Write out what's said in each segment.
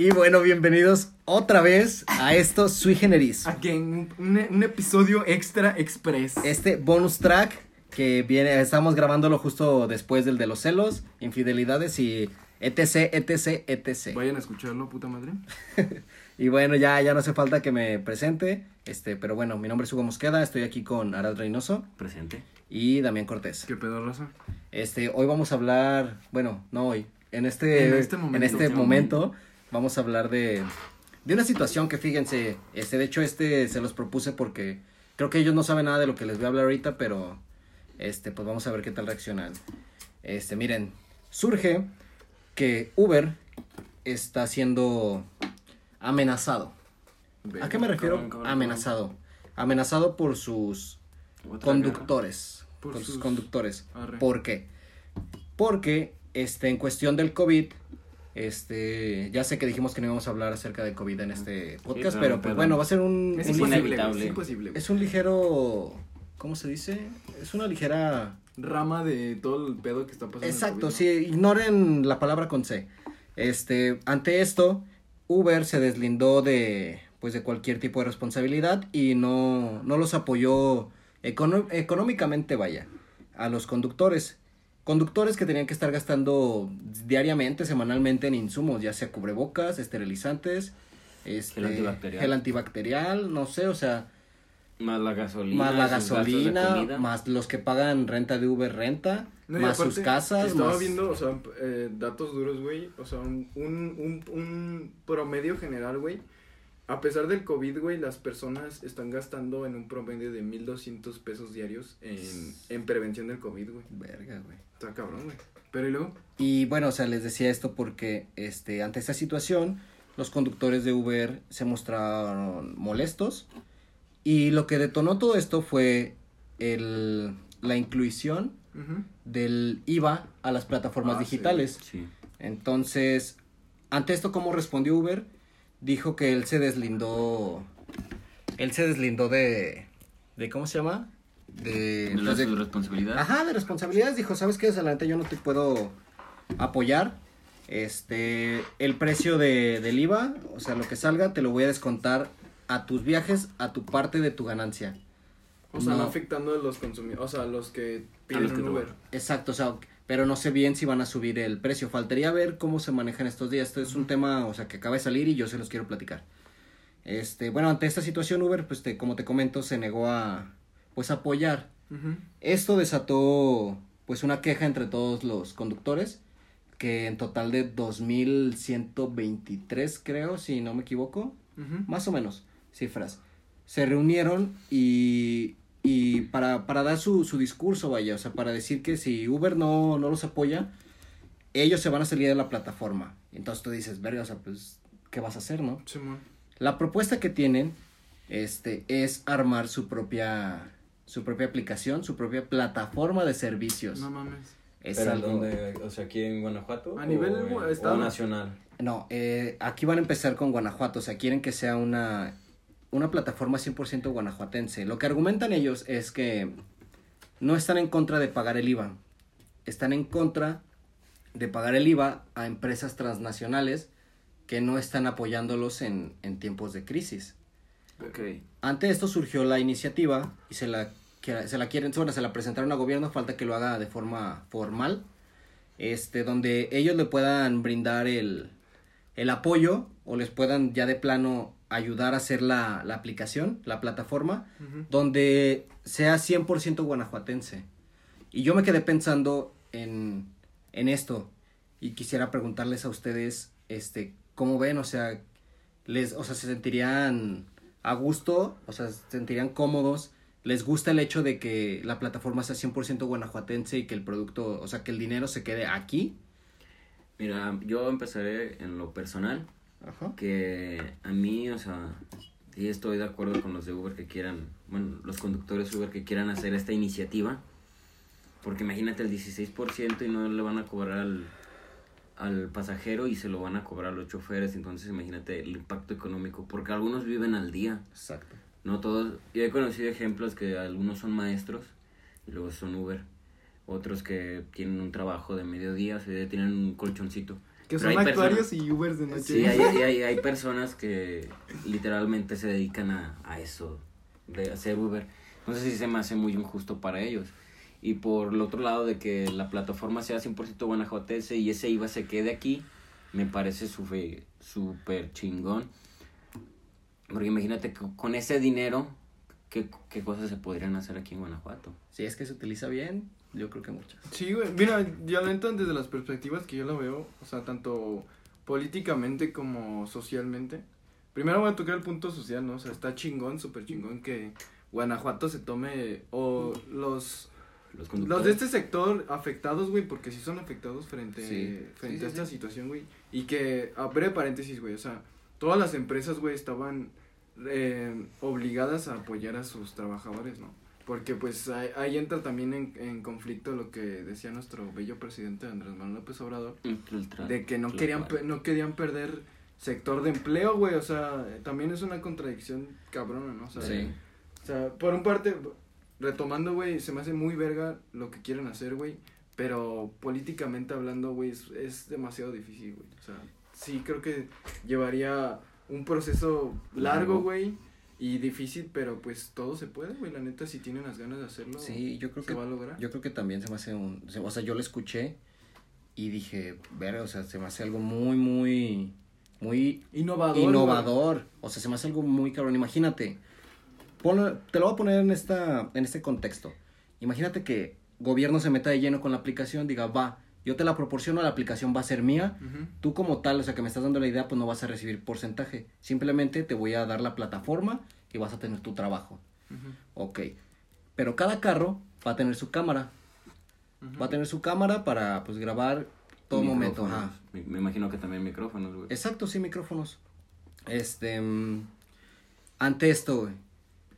Y bueno, bienvenidos otra vez a esto Sui Generis. Aquí en un, un episodio extra express. Este bonus track que viene, estamos grabándolo justo después del de los celos, infidelidades y etc, etc, etc. Vayan a escucharlo, puta madre. y bueno, ya, ya no hace falta que me presente, este, pero bueno, mi nombre es Hugo Mosqueda, estoy aquí con Arad Reynoso. Presente. Y Damián Cortés. ¿Qué pedo, raza? Este, hoy vamos a hablar, bueno, no hoy, en este, En este momento. en este momento vamos a hablar de, de una situación que fíjense, este, de hecho este se los propuse porque creo que ellos no saben nada de lo que les voy a hablar ahorita, pero este, pues vamos a ver qué tal reaccionan. Este, miren, surge que Uber está siendo amenazado. ¿A qué me refiero? Amenazado. Amenazado por sus conductores. Por sus sus- conductores. Arre. ¿Por qué? Porque este, en cuestión del COVID, este, ya sé que dijimos que no íbamos a hablar acerca del COVID en este podcast, pero pues bueno, va a ser un, Es un inevitable. es imposible. es un ligero, ¿cómo se dice? Es una ligera Rama de todo el pedo que está pasando. Exacto, COVID, sí, ignoren la palabra con C. Este, ante esto, Uber se deslindó de, pues, de cualquier tipo de responsabilidad y no, no los apoyó econo- económicamente, vaya, a los conductores. Conductores que tenían que estar gastando diariamente, semanalmente en insumos, ya sea cubrebocas, esterilizantes, este, Gel antibacterial. gel antibacterial, no sé, o sea, Más la gasolina. más la gasolina, más los que pagan renta de Uber renta, No, más aparte, sus casas, Estaba más... viendo, o sea, eh, datos duros, güey. O sea, un, un, un, un promedio general, güey. A pesar del COVID, güey, las personas están gastando en un promedio de 1200 pesos diarios en, en prevención del COVID, güey. Verga, güey. Está cabrón, güey. Pero y luego, Y bueno, o sea, les decía esto porque este ante esta situación los conductores de Uber se mostraron molestos y lo que detonó todo esto fue el la inclusión del IVA a las plataformas Ah, sí. digitales. Sí. Entonces, ante esto cómo respondió Uber? Dijo que él se deslindó él se deslindó de de ¿cómo se llama? De, De pues, la de- su responsabilidad. Ajá, de responsabilidades. Dijo, ¿sabes qué? Neta yo no te puedo apoyar. Este, el precio de, del IVA, o sea, lo que salga, te lo voy a descontar a tus viajes, a tu parte de tu ganancia. O sea, no, afectando a los consumidores, o sea, a los que piden los que un Uber. Exacto, o sea, pero no sé bien si van a subir el precio. Faltaría ver cómo se manejan estos días. Esto es un tema, o sea, que acaba de salir y yo se los quiero platicar. Este, bueno, ante esta situación Uber, pues te, como te comento, se negó a, pues, apoyar. Esto desató pues una queja entre todos los conductores, que en total de 2123 creo, si no me equivoco, más o menos cifras, se reunieron y, y para, para dar su, su discurso, vaya, o sea, para decir que si Uber no, no los apoya, ellos se van a salir de la plataforma. Entonces tú dices, verga, o sea, pues, ¿qué vas a hacer, no? Simón. La propuesta que tienen este es armar su propia su propia aplicación, su propia plataforma de servicios. No mames. es ¿Pero algo dónde? O sea, aquí en Guanajuato. A nivel o, en- estado. o nacional. No, eh, aquí van a empezar con Guanajuato, o sea, quieren que sea una una plataforma 100% guanajuatense. Lo que argumentan ellos es que no están en contra de pagar el IVA. Están en contra de pagar el IVA a empresas transnacionales que no están apoyándolos en, en tiempos de crisis. Ok. Ante esto surgió la iniciativa y se la, que- se la quieren, bueno, se la presentaron a gobierno, falta que lo haga de forma formal, este, donde ellos le puedan brindar el, el apoyo o les puedan ya de plano ayudar a hacer la, la aplicación, la plataforma, donde sea 100% guanajuatense. Y yo me quedé pensando en, en esto y quisiera preguntarles a ustedes, este, ¿cómo ven? O sea, les, o sea, se sentirían a gusto, o sea, se sentirían cómodos, les gusta el hecho de que la plataforma sea 100% guanajuatense y que el producto, o sea, que el dinero se quede aquí. Mira, yo empezaré en lo personal. Ajá. Que a mí, o sea, sí estoy de acuerdo con los de Uber que quieran, bueno, los conductores Uber que quieran hacer esta iniciativa. Porque imagínate el 16% y no le van a cobrar al, al pasajero y se lo van a cobrar a los choferes. Entonces imagínate el impacto económico. Porque algunos viven al día. Exacto. No todos. Yo he conocido ejemplos que algunos son maestros y luego son Uber. Otros que tienen un trabajo de mediodía, o sea, tienen un colchoncito. Que Pero son hay actuarios personas- y Ubers de noche. Sí, hay, hay, hay- personas que literalmente se dedican a, a eso, de hacer Uber. Entonces sí se me hace muy injusto para ellos. Y por el otro lado de que la plataforma sea 100% guanajuatense y ese IVA se quede aquí, me parece súper súper chingón. Porque imagínate que con ese dinero, ¿qué, ¿qué cosas se podrían hacer aquí en Guanajuato? Si es que se utiliza bien, yo creo que muchas. Sí, güey. Mira, ya la neta, desde las perspectivas que yo lo veo, o sea, tanto políticamente como socialmente. Primero voy a tocar el punto social, ¿no? O sea, está chingón, súper chingón que Guanajuato se tome, o los, Los los de este sector afectados, güey, porque sí son afectados frente, Sí. frente Sí, a esta situación, güey. Y que, a breve paréntesis, güey, o sea, todas las empresas, güey, estaban eh, obligadas a apoyar a sus trabajadores, ¿no? Porque pues ahí, ahí entra también en, en conflicto lo que decía nuestro bello presidente Andrés Manuel López Obrador, de que no querían no querían perder sector de empleo, güey, o sea, también es una contradicción cabrona, ¿no? O sea, Sí. o sea, por un parte, retomando, güey, se me hace muy verga lo que quieren hacer, güey, pero políticamente hablando, güey, es, es demasiado difícil, güey. O sea, sí creo que llevaría un proceso Largo. güey, y difícil, pero pues todo se puede, güey, la neta, si tienen las ganas de hacerlo, Sí, yo creo se que va a lograr. Yo creo que también se me hace un... O sea, yo lo escuché y dije, verga, o sea, se me hace algo muy, muy, muy Innovador. güey. innovador. O sea, se me hace algo muy cabrón. Imagínate, ponlo- te lo voy a poner en, esta, en este contexto. Imagínate que gobierno se meta de lleno con la aplicación, diga, va, yo te la proporciono, la aplicación va a ser mía. Tú como tal, o sea, que me estás dando la idea, pues no vas a recibir porcentaje. Simplemente te voy a dar la plataforma y vas a tener tu trabajo. Ujú. Ok. Pero cada carro va a tener su cámara. Va a tener su cámara para pues grabar todo momento. Ajá. Me, me imagino que también micrófonos, güey. Exacto, sí, micrófonos. Este, mm, ante esto, güey,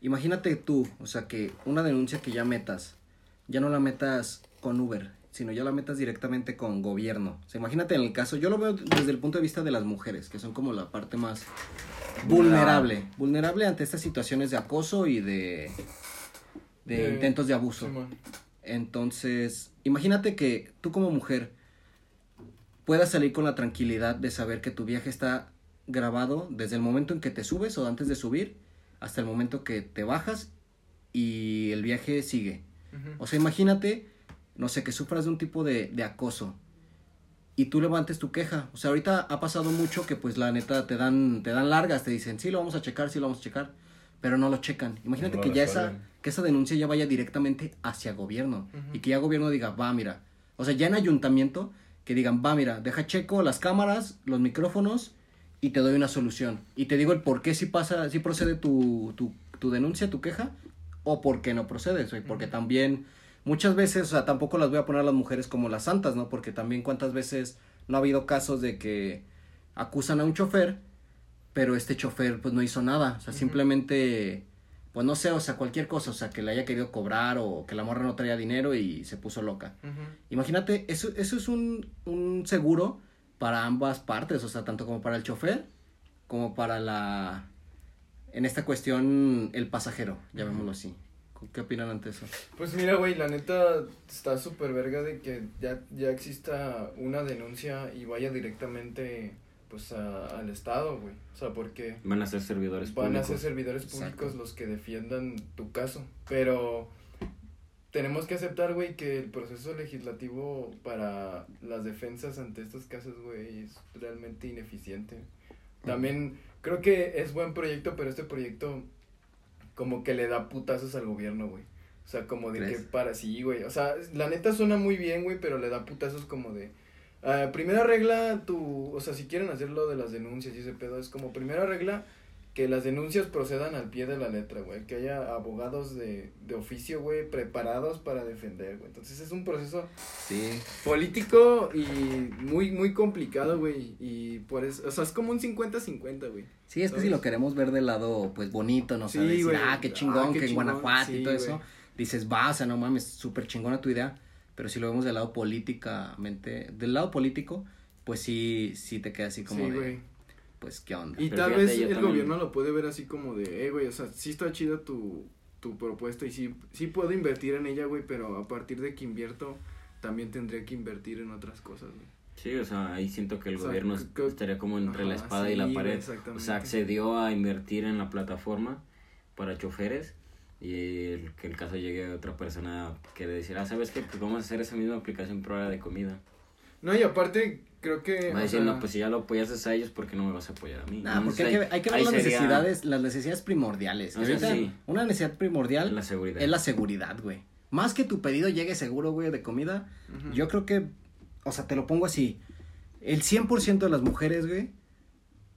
imagínate tú, o sea, que una denuncia que ya metas, ya no la metas con Uber, sino ya la metas directamente con gobierno. O sea, imagínate en el caso, yo lo veo desde el punto de vista de las mujeres, que son como la parte más vulnerable, vulnerable ante estas situaciones de acoso y de, de De- intentos de abuso. Simón. Entonces, imagínate que tú como mujer puedas salir con la tranquilidad de saber que tu viaje está grabado desde el momento en que te subes o antes de subir hasta el momento que te bajas y el viaje sigue. Ujú. O sea, imagínate, no sé, que sufras de un tipo de, de acoso y tú levantes tu queja. O sea, ahorita ha pasado mucho que pues la neta te dan, te dan largas, te dicen, sí, lo vamos a checar, sí, lo vamos a checar, pero no lo checan. Imagínate No que ya esa, que esa denuncia ya vaya directamente hacia gobierno y que ya gobierno diga, va, mira. O sea, ya en ayuntamiento que digan, va, mira, deja checo las cámaras, los micrófonos y te doy una solución. Y te digo el por qué si pasa, si procede tu, tu, tu denuncia, tu queja, o por qué no procede, güey, porque también muchas veces, o sea, tampoco las voy a poner a las mujeres como las santas, ¿no? Porque también cuántas veces no ha habido casos de que acusan a un chofer, pero este chofer pues no hizo nada, o sea, simplemente, pues no sé, o sea, cualquier cosa, o sea, que le haya querido cobrar o que la morra no traía dinero y se puso loca. Imagínate, eso, eso es un, un seguro para ambas partes, o sea, tanto como para el chofer como para la, en esta cuestión, el pasajero, llamémoslo así. ¿Qué opinan ante eso? Pues mira, güey, la neta está súper verga de que ya, ya exista una denuncia y vaya directamente pues a- al Estado, güey. O sea, porque Van a ser servidores van a públicos. ser servidores Exacto. públicos los que defiendan tu caso. Pero tenemos que aceptar, güey, que el proceso legislativo para las defensas ante estos casos, güey, es realmente ineficiente. También creo que es buen proyecto, pero este proyecto como que le da putazos al gobierno, güey. O sea, como de ¿Crees? que para sí, güey. O sea, la neta suena muy bien, güey, pero le da putazos como de... ah, primera regla, tu... O sea, si quieren hacer lo de las denuncias y ese pedo, es como primera regla que las denuncias procedan al pie de la letra, güey. Que haya abogados de, de oficio, güey, preparados para defender, güey. Entonces es un proceso Sí. político y muy, muy complicado, güey. Y por eso, o sea, es como un 50-50, güey. Sí, es que si lo queremos ver del lado, pues, bonito, ¿no? Sí, decir, ah, qué Ah, chingón, qué que en. Guanajuato y todo eso. Dices, va, o sea, no mames, súper chingona tu idea. Pero si lo vemos del lado políticamente, del lado político, pues sí, sí te queda así como Sí, de. Pues, ¿qué onda? Y Pero tal fíjate, vez el también- gobierno lo puede ver así como de, eh, güey, o sea, sí está chida tu, tu propuesta y sí, sí puedo invertir en ella, güey, pero a partir de que invierto, también tendría que invertir en otras cosas, güey. Sí, o sea, ahí siento que el O sea, gobierno que- estaría como entre la espada y la pared. O sea, accedió a invertir en la plataforma para choferes y el, que el caso llegue a otra persona que le decir, ah, ¿sabes qué? Pues vamos a hacer esa misma aplicación pero ahora de comida. No, y aparte, creo que. Va a decir, sea, no, pues si ya lo apoyas a ellos, ¿por qué no me vas a apoyar a mí? Nah, porque Entonces, hay que, hay que ver las sería necesidades, las necesidades primordiales. O sea, sí. Una necesidad primordial La seguridad. es la seguridad, güey. Más que tu pedido llegue seguro, güey, de comida, yo creo que, o sea, te lo pongo así. El 100% de las mujeres, güey,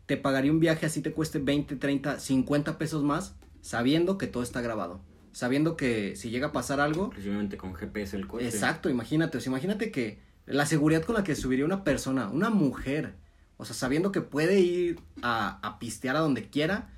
te pagaría un viaje así te cueste 20, 30, 50 pesos más, sabiendo que todo está grabado. Sabiendo que si llega a pasar algo, Inclusivemente con GPS el coche. Exacto, imagínate, o sea, imagínate que la seguridad con la que subiría una persona, una mujer, o sea, sabiendo que puede ir a, a pistear a donde quiera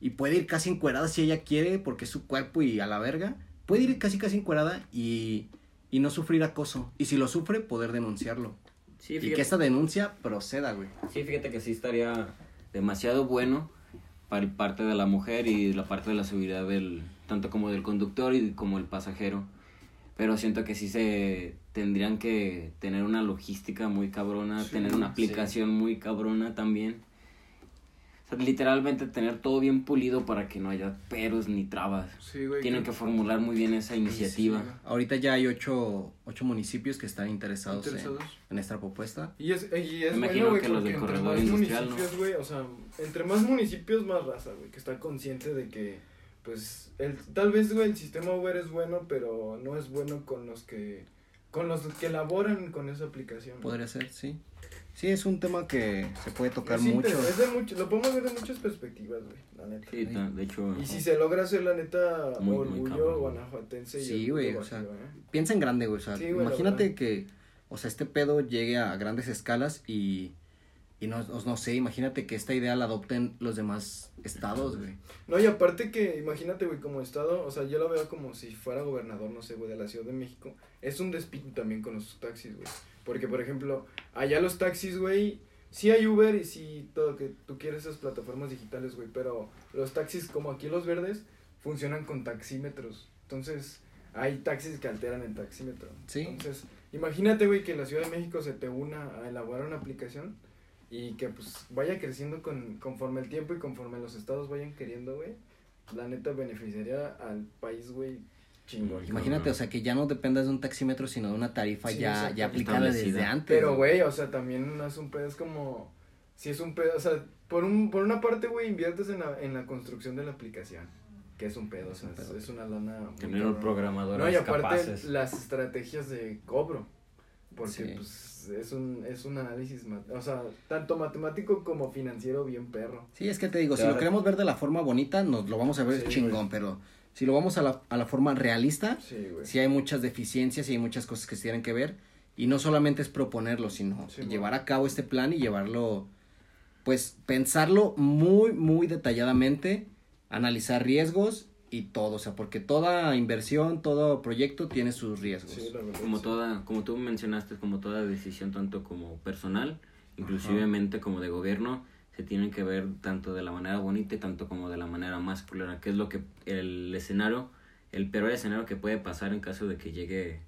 y puede ir casi encuerada si ella quiere porque es su cuerpo y a la verga, puede ir casi casi encuerada y, y no sufrir acoso. Y si lo sufre, poder denunciarlo. Sí, Y que esta denuncia proceda, güey. sí, fíjate que sí estaría demasiado bueno para parte de la mujer y la parte de la seguridad del tanto como del conductor y como el pasajero. Pero siento que sí se tendrían que tener una logística muy cabrona, Sí, tener una sí. aplicación muy cabrona también. O sea, literalmente tener todo bien pulido para que no haya peros ni trabas. Sí, güey. Tienen que formular muy bien esa iniciativa. Sí, Ahorita ya hay ocho, ocho municipios que están interesados, en- Interesados. En, esta propuesta. Y es, y es Me imagino bueno, güey, que los del entre corredor más industrial, ¿no? municipios, güey, o sea, entre más municipios, más raza, güey, que está consciente de que, pues, el, tal vez, güey, el sistema Uber es bueno, pero no es bueno con los que, con los que elaboran con esa aplicación. güey. Podría ser, sí. Sí, es un tema que se puede tocar Es mucho. es de mucho, lo podemos ver de muchas perspectivas, güey, la neta. Sí, ta- de hecho. Y si se logra hacer, la neta, Muy, muy orgullo cabrón. guanajuatense y Sí, güey, o sea, ¿eh? piensa en grande, güey. O sea, Sí, güey, imagínate que, o sea, este pedo llegue a grandes escalas y, y no, no, no sé, imagínate que esta idea la adopten los demás estados, güey. No, y aparte que, imagínate, güey, como estado, o sea, yo lo veo como si fuera gobernador, no sé, güey, de la Ciudad de México. Es un despido también con los taxis, güey. Porque, por ejemplo, allá los taxis, güey, sí hay Uber y sí todo que tú quieres esas plataformas digitales, güey, pero los taxis, como aquí los verdes, funcionan con taxímetros. Entonces, hay taxis que alteran el taxímetro. Sí. Entonces, imagínate, güey, que la Ciudad de México se te una a elaborar una aplicación y que pues vaya creciendo con, conforme el tiempo y conforme los estados vayan queriendo, güey. La neta beneficiaría al país, güey, chingón. Imagínate, o sea, que ya no dependas de un taxímetro, sino de una tarifa Sí, ya, ya aplicada desde antes. Pero, güey, o sea, también no es un pedo, es como... Si es un pedo, o sea, por, un, por una parte, güey, inviertes en la, en la construcción de la aplicación. Que es un pedo, o sea, un es, pedo. es una lana... muy Tener cabrona. programadores No, y aparte capaces. las estrategias de cobro. Porque Sí. pues es un, es un análisis, mat- o sea, tanto matemático como financiero bien perro. Sí, es que te digo, si lo queremos ver de la forma bonita, nos lo vamos a ver Sí, chingón, pero si lo vamos a la, a la forma realista, Sí, güey. sí hay muchas deficiencias y hay muchas cosas que se tienen que ver. Y no solamente es proponerlo, sino Sí, llevar a cabo este plan y llevarlo, pues pensarlo muy, muy detalladamente, analizar riesgos y todo, o sea, porque toda inversión, todo proyecto tiene sus riesgos. Sí. Como sí. toda, como tú mencionaste, como toda decisión tanto como personal, inclusivemente como de gobierno, se tienen que ver tanto de la manera bonita y tanto como de la manera más culera, que es lo que el escenario, el peor escenario que puede pasar en caso de que llegue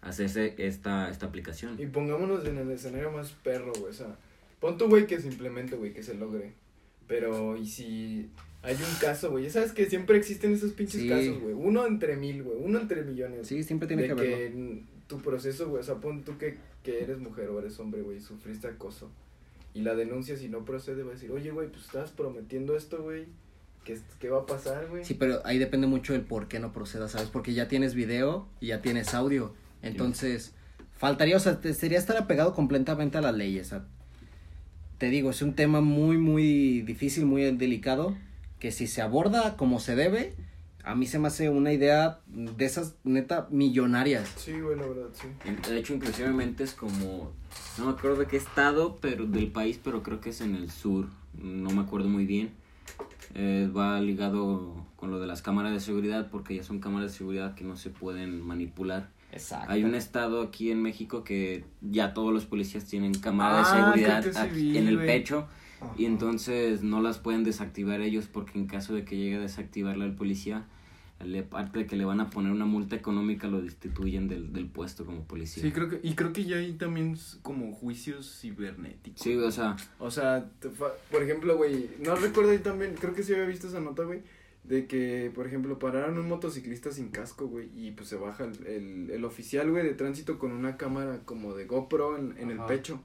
a hacerse esta, esta aplicación. Y pongámonos en el escenario más perro, güey, o sea, pon tu güey que se implemente, güey, que se logre. Pero, ¿y si hay un caso, güey? Ya sabes que siempre existen esos pinches Sí. casos, güey. Uno entre mil, güey, uno entre millones. Sí, siempre tiene de que verlo. que en tu proceso, güey, o sea, pon tú que, que eres mujer o eres hombre, güey, sufriste acoso. Y la denuncia, si no procede, va a decir, oye, güey, pues estabas prometiendo esto, güey. ¿Qué, ¿Qué va a pasar, güey? Sí, pero ahí depende mucho el por qué no proceda, ¿sabes? Porque ya tienes video y ya tienes audio. Entonces, faltaría, o sea, te, sería estar apegado completamente a las leyes. o sea, te digo, es un tema muy, muy difícil, muy delicado, que si se aborda como se debe, a mí se me hace una idea de esas, neta, millonarias. Sí, güey, la verdad, sí. De hecho, inclusivemente es como, no me acuerdo de qué estado pero del país, pero creo que es en el sur, no me acuerdo muy bien. Eh, va ligado con lo de las cámaras de seguridad, porque ya son cámaras de seguridad que no se pueden manipular. Exacto. Hay un estado aquí en México que ya todos los policías tienen cámaras Ah, de seguridad aquí vi, en el pecho y entonces no las pueden desactivar ellos porque en caso de que llegue a desactivarla el policía, le, aparte de que le van a poner una multa económica, lo destituyen del, del puesto como policía. Sí, creo que, y creo que ya hay también como juicios cibernéticos. Sí, o sea, O sea, por ejemplo, güey, no recuerdo ahí también, creo que sí había visto esa nota, güey, de que, por ejemplo, pararon un motociclista sin casco, güey, y pues se baja el, el, el oficial, güey, de tránsito con una cámara como de GoPro en, en el pecho.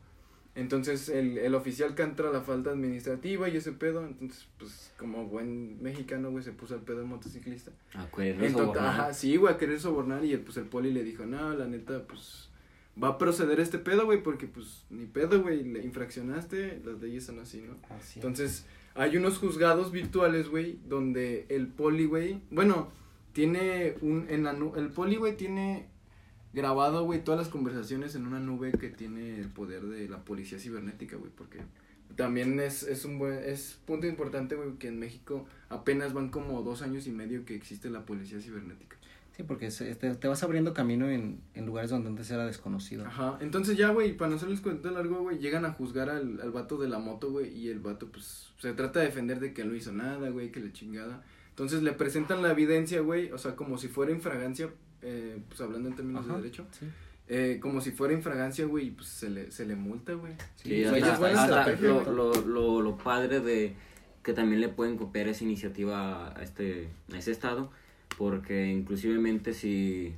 Entonces, el, el oficial contra la falta administrativa y ese pedo, entonces, pues, como buen mexicano, güey, se puso al pedo el motociclista. a querer sobornar. ajá, sí, güey, a querer sobornar y el, pues el poli le dijo, no, la neta, pues va a proceder este pedo, güey, porque pues ni pedo, güey, le infraccionaste, las leyes son así, ¿no? Entonces, hay unos juzgados virtuales, güey, donde el poli, güey, bueno, tiene un, en la nu el poli, güey, tiene grabado, güey, todas las conversaciones en una nube que tiene el poder de la policía cibernética, güey, porque también es, es un buen, es punto importante, güey, que en México apenas van como dos años y medio que existe la policía cibernética. Sí, porque se- te, te vas abriendo camino en, en lugares donde antes era desconocido. Ajá, entonces ya, güey, para no hacerles cuento largo, güey, llegan a juzgar al, al vato de la moto, güey, y el vato, pues, se trata de defender de que no hizo nada, güey, que le chingada. Entonces le presentan la evidencia, güey, o sea, como si fuera infragancia, eh, pues hablando en términos Ajá, de derecho, sí. eh, como si fuera infragancia, güey, y pues se le, se le multa, güey. Sí, sea, hasta- lo, lo, lo, lo padre de que también le pueden copiar esa iniciativa a este a ese estado porque inclusivemente si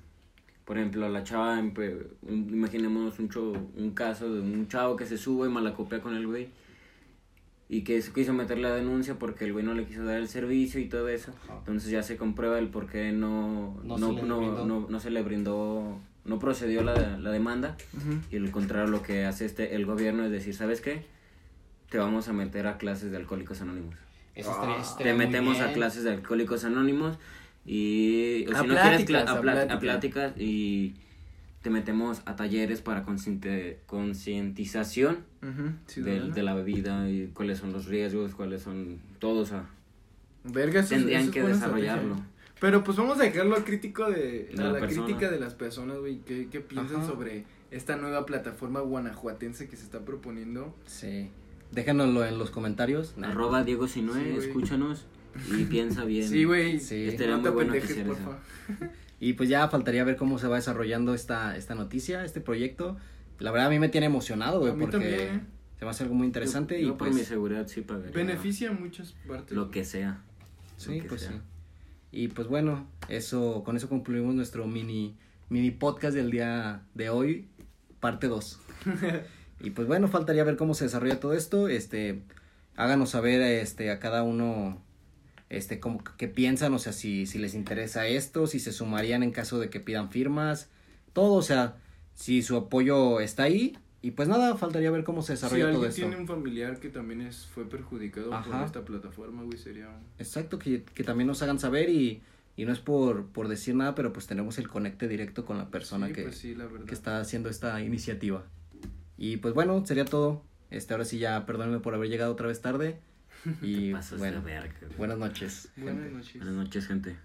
por ejemplo la chava un- imaginemos un cho- un caso de un chavo que se sube y malacopia con el güey y que se quiso meter la denuncia porque el güey no le quiso dar el servicio y todo eso Ajá. entonces ya se comprueba el por qué no No no se le no, brindó. no, no se le brindó no procedió la, la demanda Ujú. y al contrario, lo que hace este el gobierno es decir, ¿sabes qué? Te vamos a meter a clases de alcohólicos anónimos. Eso Ah. estaría- Te metemos a bien. clases de alcohólicos anónimos y o A si no quieres pláticas, a, a pla- a plática. pláticas y te metemos a talleres para conciente- concientización Ujú, sí, del- ¿verdad? de la bebida y cuáles son los riesgos, cuáles son todos. a- Verga, eso es- tendrían eso es que desarrollarlo. estrategia. Pero pues vamos a dejarlo al crítico de, De a la la, crítica de las personas, güey, ¿qué, qué piensan Ajá. sobre esta nueva plataforma guanajuatense que se está proponiendo? Sí. Déjanoslo en los comentarios. Arroba Diego Sinue, Sí, escúchanos y piensa bien. Sí, güey, Sí. Estaría no muy bueno que pendejes, porfa. Y pues ya faltaría ver cómo se va desarrollando esta, esta noticia, este proyecto. La verdad a mí me tiene emocionado, güey, A porque también, ¿eh? se me hace algo muy interesante Yo, y yo por pues... mi seguridad sí pagaría. Beneficia a muchas partes. Lo que sea. Sí, que pues sea. sí. Y pues bueno, eso, con eso concluimos nuestro mini, mini podcast del día de hoy, parte 2. y pues bueno, faltaría ver cómo se desarrolla todo esto. Este, háganos saber este, a cada uno este, cómo, qué piensan, o sea, si, si les interesa esto, si se sumarían en caso de que pidan firmas, todo, o sea, si su apoyo está ahí. Y pues nada, faltaría ver cómo se Si desarrolla todo alguien esto. tiene un familiar que también es, fue perjudicado Ajá. por esta plataforma, güey, sería... Exacto, que, que también nos hagan saber y, y no es por, por decir nada, pero pues tenemos el conecte directo con la persona Sí, que, pues sí, la verdad. que está haciendo esta iniciativa. Y pues bueno, sería todo. Este, ahora sí ya perdónenme por haber llegado otra vez tarde. Y bueno, buenas noches. Buenas gente. noches. Buenas noches, gente.